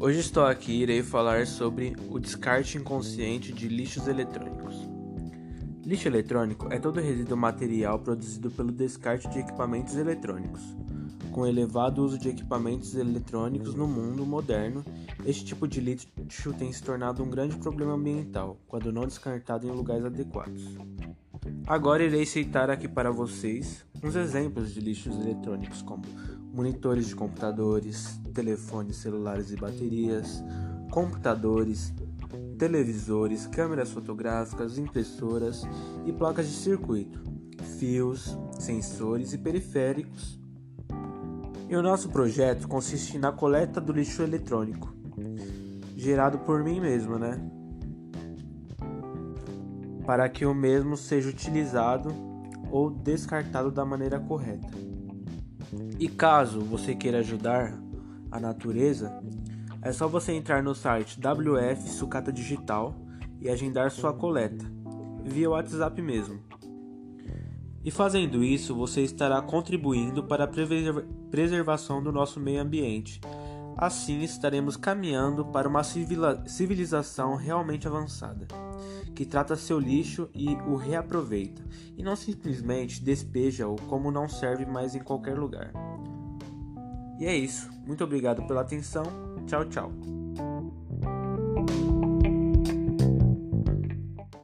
Hoje estou aqui e irei falar sobre o descarte inconsciente de lixos eletrônicos. Lixo eletrônico é todo resíduo material produzido pelo descarte de equipamentos eletrônicos. Com o elevado uso de equipamentos eletrônicos no mundo moderno, este tipo de lixo tem se tornado um grande problema ambiental quando não descartado em lugares adequados. Agora irei citar aqui para vocês uns exemplos de lixos eletrônicos, como monitores de computadores, telefones celulares e baterias, computadores, televisores, câmeras fotográficas, impressoras e placas de circuito, fios, sensores e periféricos. E o nosso projeto consiste na coleta do lixo eletrônico, gerado por mim mesmo, né? Para que o mesmo seja utilizado ou descartado da maneira correta. E caso você queira ajudar a natureza, é só você entrar no site WF Sucata Digital e agendar sua coleta, via WhatsApp mesmo. E fazendo isso, você estará contribuindo para a preservação do nosso meio ambiente. Assim, estaremos caminhando para uma civilização realmente avançada que trata seu lixo e o reaproveita, e não simplesmente despeja-o como não serve mais em qualquer lugar. E é isso. Muito obrigado pela atenção. Tchau, tchau.